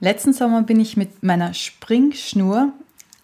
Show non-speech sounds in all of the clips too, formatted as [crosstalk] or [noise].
Letzten Sommer bin ich mit meiner Springschnur,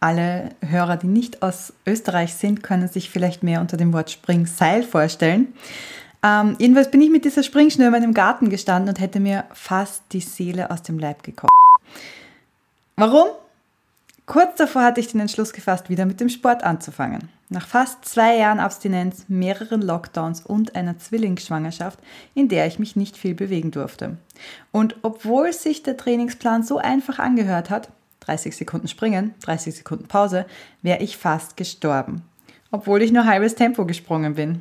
alle Hörer, die nicht aus Österreich sind, können sich vielleicht mehr unter dem Wort Springseil vorstellen. Ähm, jedenfalls bin ich mit dieser Springschnur in meinem Garten gestanden und hätte mir fast die Seele aus dem Leib gekocht. Warum? Kurz davor hatte ich den Entschluss gefasst, wieder mit dem Sport anzufangen. Nach fast zwei Jahren Abstinenz, mehreren Lockdowns und einer Zwillingsschwangerschaft, in der ich mich nicht viel bewegen durfte. Und obwohl sich der Trainingsplan so einfach angehört hat, 30 Sekunden springen, 30 Sekunden Pause, wäre ich fast gestorben. Obwohl ich nur halbes Tempo gesprungen bin.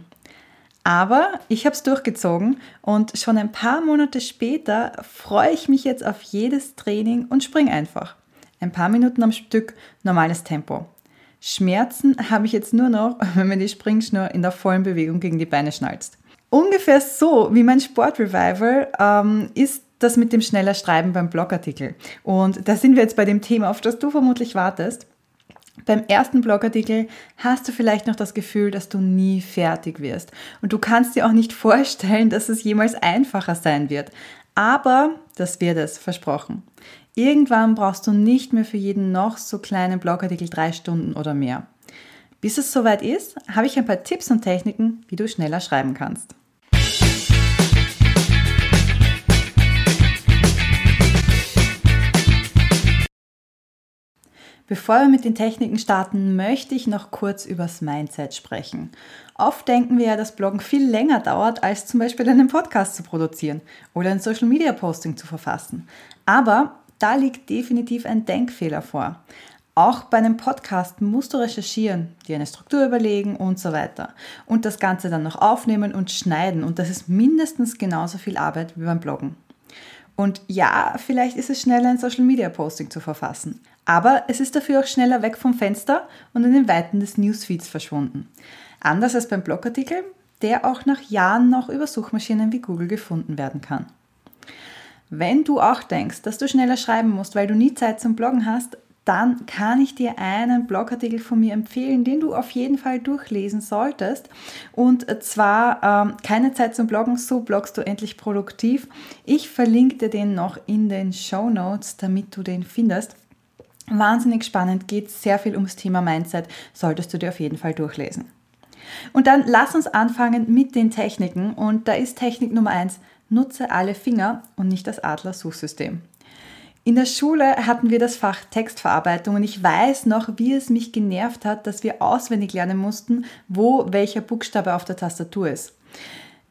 Aber ich habe es durchgezogen und schon ein paar Monate später freue ich mich jetzt auf jedes Training und spring einfach. Ein paar Minuten am Stück, normales Tempo. Schmerzen habe ich jetzt nur noch, [laughs] wenn man die Springschnur in der vollen Bewegung gegen die Beine schnalzt. Ungefähr so wie mein Sportrevival ähm, ist das mit dem schneller Schreiben beim Blogartikel. Und da sind wir jetzt bei dem Thema, auf das du vermutlich wartest. Beim ersten Blogartikel hast du vielleicht noch das Gefühl, dass du nie fertig wirst. Und du kannst dir auch nicht vorstellen, [laughs] dass es jemals einfacher sein wird. Aber das wird es, versprochen. Irgendwann brauchst du nicht mehr für jeden noch so kleinen Blogartikel drei Stunden oder mehr. Bis es soweit ist, habe ich ein paar Tipps und Techniken, wie du schneller schreiben kannst. Bevor wir mit den Techniken starten, möchte ich noch kurz übers Mindset sprechen. Oft denken wir ja, dass Bloggen viel länger dauert, als zum Beispiel einen Podcast zu produzieren oder ein Social Media Posting zu verfassen. Aber da liegt definitiv ein Denkfehler vor. Auch bei einem Podcast musst du recherchieren, dir eine Struktur überlegen und so weiter. Und das Ganze dann noch aufnehmen und schneiden. Und das ist mindestens genauso viel Arbeit wie beim Bloggen. Und ja, vielleicht ist es schneller, ein Social Media Posting zu verfassen. Aber es ist dafür auch schneller weg vom Fenster und in den Weiten des Newsfeeds verschwunden. Anders als beim Blogartikel, der auch nach Jahren noch über Suchmaschinen wie Google gefunden werden kann. Wenn du auch denkst, dass du schneller schreiben musst, weil du nie Zeit zum Bloggen hast, dann kann ich dir einen Blogartikel von mir empfehlen, den du auf jeden Fall durchlesen solltest. Und zwar ähm, keine Zeit zum Bloggen, so bloggst du endlich produktiv. Ich verlinke dir den noch in den Show Notes, damit du den findest. Wahnsinnig spannend, geht sehr viel ums Thema Mindset, solltest du dir auf jeden Fall durchlesen. Und dann lass uns anfangen mit den Techniken. Und da ist Technik Nummer eins nutze alle Finger und nicht das Adler-Suchsystem. In der Schule hatten wir das Fach Textverarbeitung und ich weiß noch, wie es mich genervt hat, dass wir auswendig lernen mussten, wo welcher Buchstabe auf der Tastatur ist.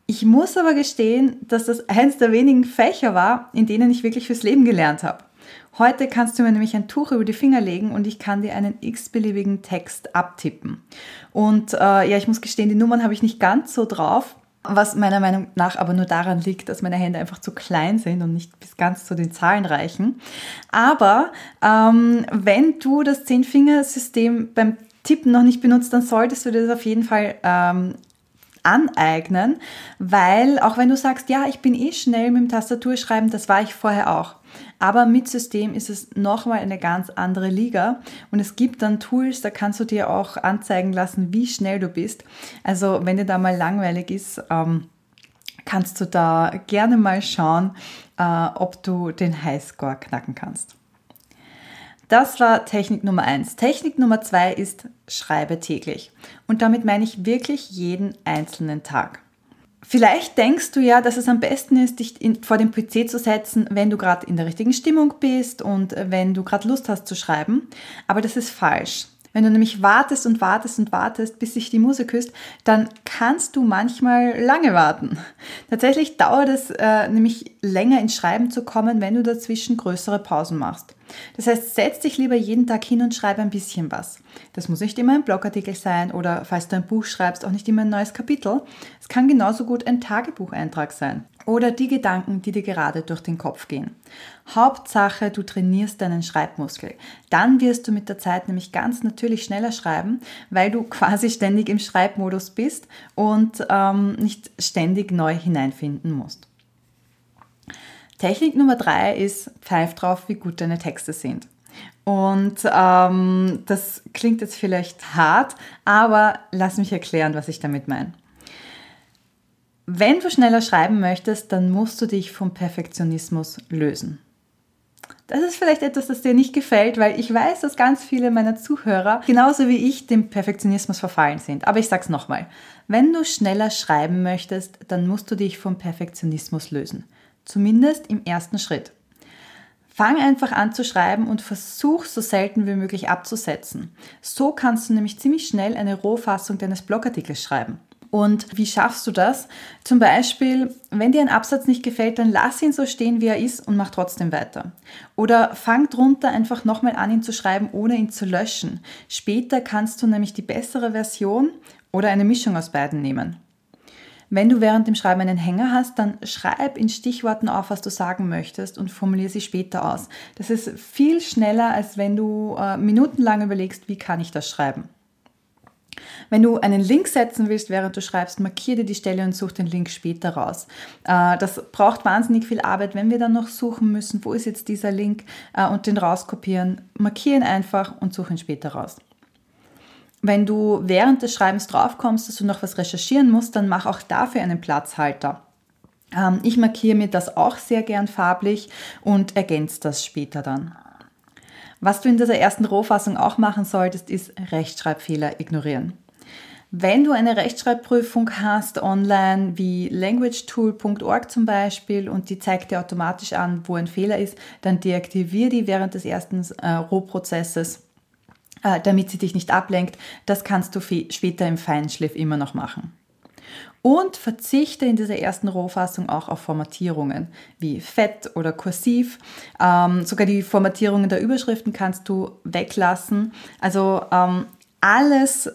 Ich muss aber gestehen, dass das eines der wenigen Fächer war, in denen ich wirklich fürs Leben gelernt habe. Heute kannst du mir nämlich ein Tuch über die Finger legen und ich kann dir einen x-beliebigen Text abtippen. Und äh, ja, ich muss gestehen, die Nummern habe ich nicht ganz so drauf, was meiner Meinung nach aber nur daran liegt, dass meine Hände einfach zu klein sind und nicht bis ganz zu den Zahlen reichen. Aber ähm, wenn du das Zehn-Finger-System beim Tippen noch nicht benutzt, dann solltest du das auf jeden Fall ähm, aneignen, weil auch wenn du sagst, ja, ich bin eh schnell mit dem Tastaturschreiben, das war ich vorher auch. Aber mit System ist es nochmal eine ganz andere Liga und es gibt dann Tools, da kannst du dir auch anzeigen lassen, wie schnell du bist. Also wenn dir da mal langweilig ist, ähm, kannst du da gerne mal schauen, äh, ob du den Highscore knacken kannst. Das war Technik Nummer eins. Technik Nummer zwei ist schreibe täglich. Und damit meine ich wirklich jeden einzelnen Tag. Vielleicht denkst du ja, dass es am besten ist, dich in, vor den PC zu setzen, wenn du gerade in der richtigen Stimmung bist und wenn du gerade Lust hast zu schreiben. Aber das ist falsch. Wenn du nämlich wartest und wartest und wartest, bis sich die Muse küsst, dann kannst du manchmal lange warten. Tatsächlich dauert es äh, nämlich länger ins Schreiben zu kommen, wenn du dazwischen größere Pausen machst. Das heißt, setz dich lieber jeden Tag hin und schreib ein bisschen was. Das muss nicht immer ein Blogartikel sein oder falls du ein Buch schreibst, auch nicht immer ein neues Kapitel. Es kann genauso gut ein Tagebucheintrag sein oder die Gedanken, die dir gerade durch den Kopf gehen. Hauptsache, du trainierst deinen Schreibmuskel. Dann wirst du mit der Zeit nämlich ganz natürlich schneller schreiben, weil du [laughs] quasi ständig im Schreibmodus bist und ähm, nicht ständig neu hineinfinden musst. Technik Nummer drei ist, pfeif drauf, wie gut deine Texte sind. Und ähm, das klingt jetzt vielleicht hart, aber lass mich erklären, was ich damit meine. Wenn du schneller schreiben möchtest, dann musst du dich vom Perfektionismus lösen. Das ist vielleicht etwas, das dir nicht gefällt, weil ich weiß, dass ganz viele meiner Zuhörer genauso wie ich dem Perfektionismus verfallen sind. Aber ich sag's nochmal. Wenn du schneller schreiben möchtest, dann musst du dich vom Perfektionismus lösen. Zumindest im ersten Schritt. Fang einfach an zu schreiben und versuch so selten wie möglich abzusetzen. So kannst du nämlich ziemlich schnell eine Rohfassung deines Blogartikels schreiben. Und wie schaffst du das? Zum Beispiel, wenn dir ein Absatz nicht gefällt, dann lass ihn so stehen, wie er ist und mach trotzdem weiter. Oder fang drunter einfach nochmal an, ihn zu schreiben, ohne ihn zu löschen. Später kannst du nämlich die bessere Version oder eine Mischung aus beiden nehmen. Wenn du während dem Schreiben einen Hänger hast, dann schreib in Stichworten auf, was du sagen möchtest und formuliere sie später aus. Das ist viel schneller, als wenn du äh, minutenlang überlegst, wie kann ich das schreiben. Wenn du einen Link setzen willst, während du schreibst, markiere dir die Stelle und such den Link später raus. Äh, das braucht wahnsinnig viel Arbeit, wenn wir dann noch suchen müssen, wo ist jetzt dieser Link äh, und den rauskopieren. Markiere ihn einfach und suche ihn später raus. Wenn du während des Schreibens draufkommst, dass du noch was recherchieren musst, dann mach auch dafür einen Platzhalter. Ähm, ich markiere mir das auch sehr gern farblich und ergänze das später dann. Was du in dieser ersten Rohfassung auch machen solltest, ist Rechtschreibfehler ignorieren. Wenn du eine Rechtschreibprüfung hast online wie languagetool.org zum Beispiel und die zeigt dir automatisch an, wo ein Fehler ist, dann deaktiviere die während des ersten äh, Rohprozesses äh, damit sie dich nicht ablenkt. Das kannst du später im Feinschliff immer noch machen. Und verzichte in dieser ersten Rohfassung auch auf Formatierungen wie Fett oder Kursiv. Ähm, sogar die Formatierungen der Überschriften kannst du weglassen. Also ähm, alles,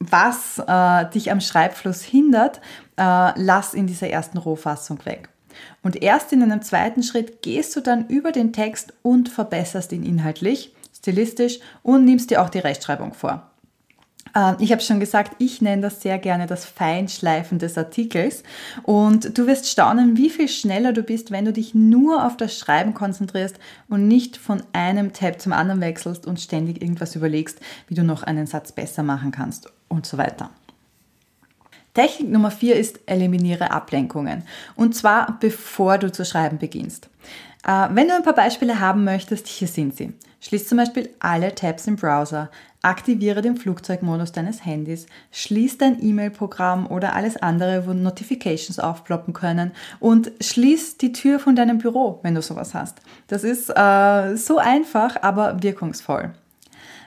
was äh, dich am Schreibfluss hindert, äh, lass in dieser ersten Rohfassung weg. Und erst in einem zweiten Schritt gehst du dann über den Text und verbesserst ihn inhaltlich stilistisch und nimmst dir auch die Rechtschreibung vor. Ähm, ich habe schon gesagt, ich nenne das sehr gerne das Feinschleifen des Artikels und du wirst staunen, wie viel schneller du bist, wenn du dich nur auf das Schreiben konzentrierst und nicht von einem Tab zum anderen wechselst und ständig irgendwas überlegst, wie du noch einen Satz besser machen kannst und so weiter. Technik Nummer vier ist, eliminiere Ablenkungen. Und zwar bevor du zu schreiben beginnst. Äh, wenn du ein paar Beispiele haben möchtest, hier sind sie. Schließ zum Beispiel alle Tabs im Browser, aktiviere den Flugzeugmodus deines Handys, schließ dein E-Mail-Programm oder alles andere, wo Notifications aufploppen können und schließ die Tür von deinem Büro, wenn du sowas hast. Das ist äh, so einfach, aber wirkungsvoll.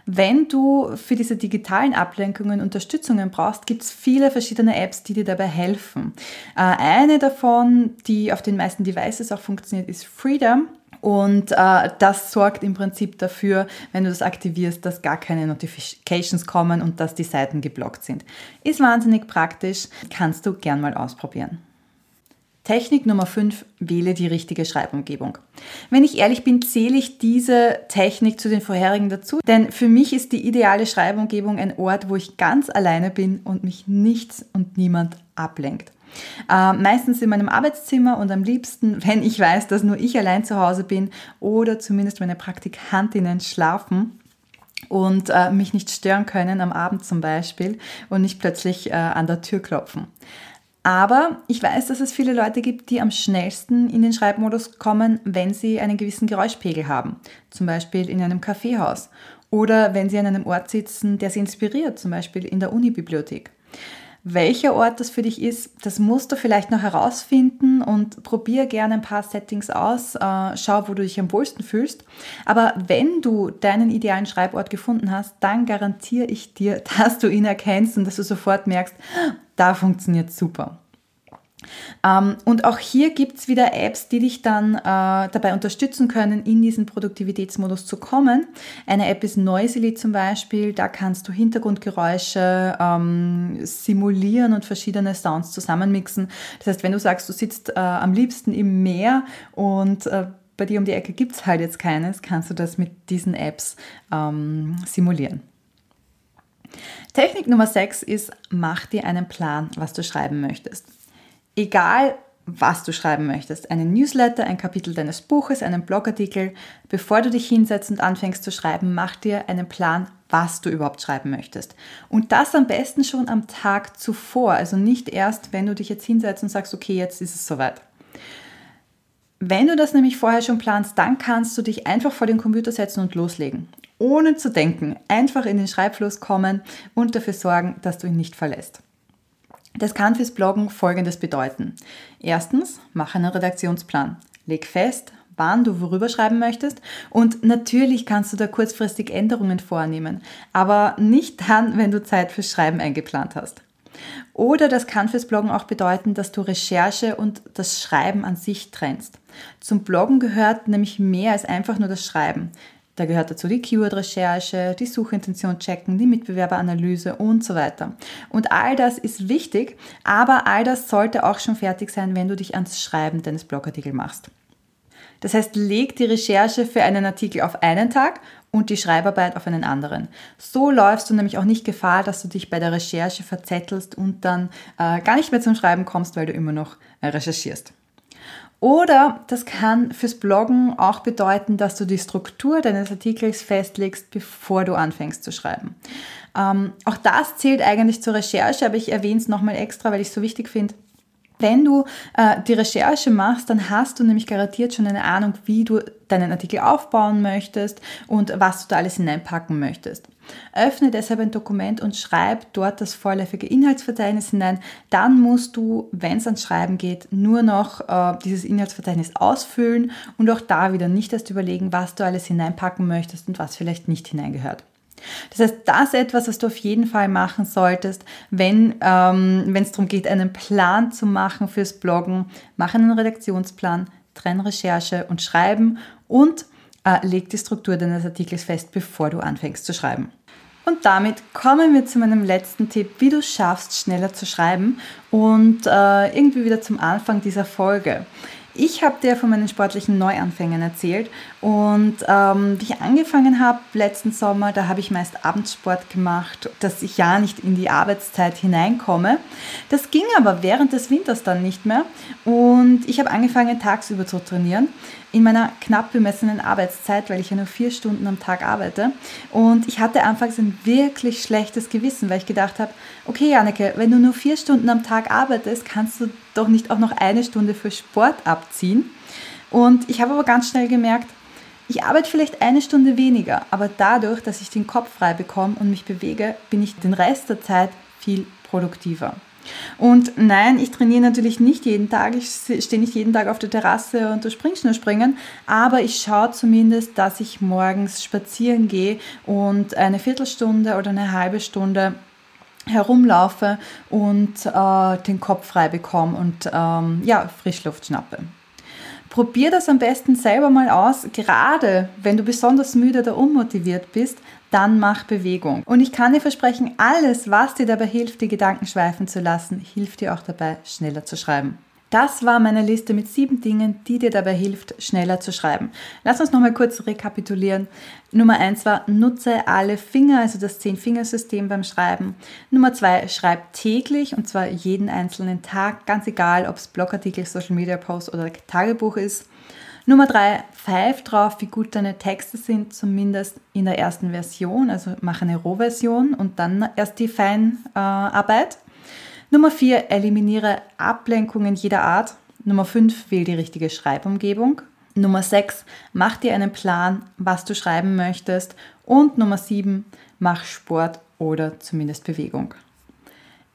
Wenn du für diese digitalen Ablenkungen Unterstützungen brauchst, gibt es viele verschiedene Apps, die dir dabei helfen. Äh, eine davon, die auf den meisten Devices auch funktioniert, ist Freedom. Und äh, das sorgt im Prinzip dafür, wenn du das aktivierst, dass gar keine Notifications kommen und dass die Seiten geblockt sind. Ist wahnsinnig praktisch, kannst du gern mal ausprobieren. Technik Nummer 5, wähle die richtige Schreibumgebung. Wenn ich ehrlich bin, zähle ich diese Technik zu den vorherigen dazu, denn für mich ist die ideale Schreibumgebung ein Ort, wo ich ganz alleine bin und mich nichts und niemand ablenkt. Äh, meistens in meinem Arbeitszimmer und am liebsten, [laughs] wenn ich weiß, dass nur ich allein zu Hause bin oder zumindest meine Praktikantinnen schlafen und äh, mich nicht stören können am Abend zum Beispiel und nicht plötzlich äh, an der Tür klopfen. Aber ich weiß, dass es viele Leute gibt, die am schnellsten in den Schreibmodus kommen, wenn sie einen gewissen Geräuschpegel haben, zum Beispiel in einem Kaffeehaus oder wenn sie an einem Ort sitzen, der sie inspiriert, zum Beispiel in der Unibibliothek. Welcher Ort das für dich ist, das musst du vielleicht noch herausfinden und probier gerne ein paar Settings aus. Äh, schau, wo du dich am wohlsten fühlst. Aber wenn du deinen idealen Schreibort gefunden hast, dann garantiere ich dir, [laughs] dass du ihn erkennst und dass du sofort merkst, da funktioniert super. Ähm, und auch hier gibt es wieder Apps, die dich dann äh, dabei unterstützen können, in diesen Produktivitätsmodus zu kommen. Eine App ist Noisily zum Beispiel, da kannst du Hintergrundgeräusche ähm, simulieren und verschiedene Sounds zusammenmixen. Das heißt, wenn du sagst, du sitzt äh, am liebsten im Meer und äh, bei dir um die Ecke gibt es halt jetzt keines, kannst du das mit diesen Apps ähm, simulieren. Technik Nummer 6 ist, mach dir einen Plan, was du schreiben möchtest egal was du schreiben möchtest, einen Newsletter, ein Kapitel deines Buches, einen Blogartikel, bevor du dich hinsetzt und anfängst zu schreiben, mach dir einen Plan, was du überhaupt schreiben möchtest. Und das am besten schon am Tag zuvor, also nicht erst, wenn du dich jetzt hinsetzt und sagst, okay, jetzt ist es soweit. Wenn du das nämlich vorher schon planst, dann kannst du dich einfach vor den Computer setzen und loslegen. Ohne zu denken, einfach in den Schreibfluss kommen und dafür sorgen, dass du ihn nicht verlässt. Das kann fürs Bloggen Folgendes bedeuten. Erstens, mach einen Redaktionsplan. Leg fest, wann du worüber schreiben möchtest und natürlich kannst du da kurzfristig Änderungen vornehmen, aber nicht dann, wenn du Zeit fürs Schreiben eingeplant hast. Oder das kann fürs Bloggen auch bedeuten, dass du Recherche und das Schreiben an sich trennst. Zum Bloggen gehört nämlich mehr als einfach nur das Schreiben. Da gehört dazu die Keyword-Recherche, die Suchintention checken, die Mitbewerberanalyse und so weiter. Und all das ist wichtig, aber all das sollte auch schon fertig sein, wenn du dich ans Schreiben deines Blogartikels machst. Das heißt, leg die Recherche für einen Artikel auf einen Tag und die Schreibarbeit auf einen anderen. So läufst du nämlich auch nicht Gefahr, dass du dich bei der Recherche verzettelst und dann äh, gar nicht mehr zum Schreiben kommst, weil du immer noch äh, recherchierst. Oder das kann fürs Bloggen auch bedeuten, dass du die Struktur deines Artikels festlegst, bevor du anfängst zu schreiben. Ähm, auch das zählt eigentlich zur Recherche, aber ich erwähne es nochmal extra, weil ich es so wichtig finde. Wenn du äh, die Recherche machst, dann hast du nämlich garantiert schon eine Ahnung, wie du deinen Artikel aufbauen möchtest und was du da alles hineinpacken möchtest. Öffne deshalb ein Dokument und schreib dort das vorläufige Inhaltsverzeichnis hinein. Dann musst du, wenn es ans Schreiben geht, nur noch äh, dieses Inhaltsverzeichnis ausfüllen und auch da wieder nicht erst überlegen, was du alles hineinpacken möchtest und was vielleicht nicht hineingehört. Das heißt, das ist etwas, was du auf jeden Fall machen solltest, wenn ähm, es darum geht, einen Plan zu machen fürs Bloggen. Mach einen Redaktionsplan, trenn Recherche und Schreiben und äh, leg die Struktur deines Artikels fest, bevor du anfängst zu schreiben. Und damit kommen wir zu meinem letzten Tipp, wie du schaffst, schneller zu schreiben und äh, irgendwie wieder zum Anfang dieser Folge. Ich habe dir von meinen sportlichen Neuanfängen erzählt und ähm, wie ich angefangen habe letzten Sommer, da habe ich meist Abendsport gemacht, dass ich ja nicht in die Arbeitszeit hineinkomme. Das ging aber während des Winters dann nicht mehr und ich habe angefangen tagsüber zu trainieren in meiner knapp bemessenen Arbeitszeit, weil ich ja nur vier Stunden am Tag arbeite. Und ich hatte anfangs ein wirklich schlechtes Gewissen, weil ich gedacht habe, okay, Janneke, wenn du nur vier Stunden am Tag arbeitest, kannst du doch nicht auch noch eine Stunde für Sport abziehen. Und ich habe aber ganz schnell gemerkt, ich arbeite vielleicht eine Stunde weniger, aber dadurch, dass ich den Kopf frei bekomme und mich bewege, bin ich den Rest der Zeit viel produktiver. Und nein, ich trainiere natürlich nicht jeden Tag, ich stehe nicht jeden Tag auf der Terrasse und du springst nur springen, aber ich schaue zumindest, dass ich morgens spazieren gehe und eine Viertelstunde oder eine halbe Stunde herumlaufe und äh, den Kopf frei bekomme und ähm, ja, Frischluft schnappe. Probier das am besten selber mal aus, gerade wenn du besonders müde oder unmotiviert bist, dann mach Bewegung. Und ich kann dir versprechen, alles, was dir dabei hilft, die Gedanken schweifen zu lassen, hilft dir auch dabei, schneller zu schreiben. Das war meine Liste mit sieben Dingen, die dir dabei hilft, schneller zu schreiben. Lass uns nochmal kurz rekapitulieren. Nummer eins war, nutze alle Finger, also das Zehn-Fingersystem beim Schreiben. Nummer zwei, schreib täglich und zwar jeden einzelnen Tag, ganz egal, ob es Blogartikel, Social Media Post oder Tagebuch ist. Nummer drei, pfeif drauf, wie gut deine Texte sind, zumindest in der ersten Version. Also mach eine Rohversion und dann erst die Feinarbeit. Äh, Nummer vier, eliminiere Ablenkungen jeder Art. Nummer fünf, wähl die richtige Schreibumgebung. Nummer sechs, mach dir einen Plan, was du schreiben möchtest. Und Nummer sieben, mach Sport oder zumindest Bewegung.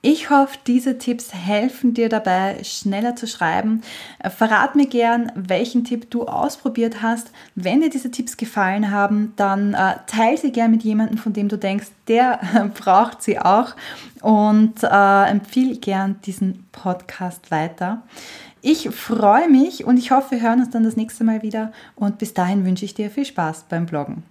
Ich hoffe, diese Tipps helfen dir dabei, schneller zu schreiben. Verrat mir gern, welchen Tipp du ausprobiert hast. Wenn dir diese Tipps gefallen haben, dann äh, teile sie gern mit jemandem, von dem du denkst, der äh, braucht sie auch. Und äh, empfehle gern diesen Podcast weiter. Ich freue mich und ich hoffe, wir hören uns dann das nächste Mal wieder. Und bis dahin wünsche ich dir viel Spaß beim Bloggen.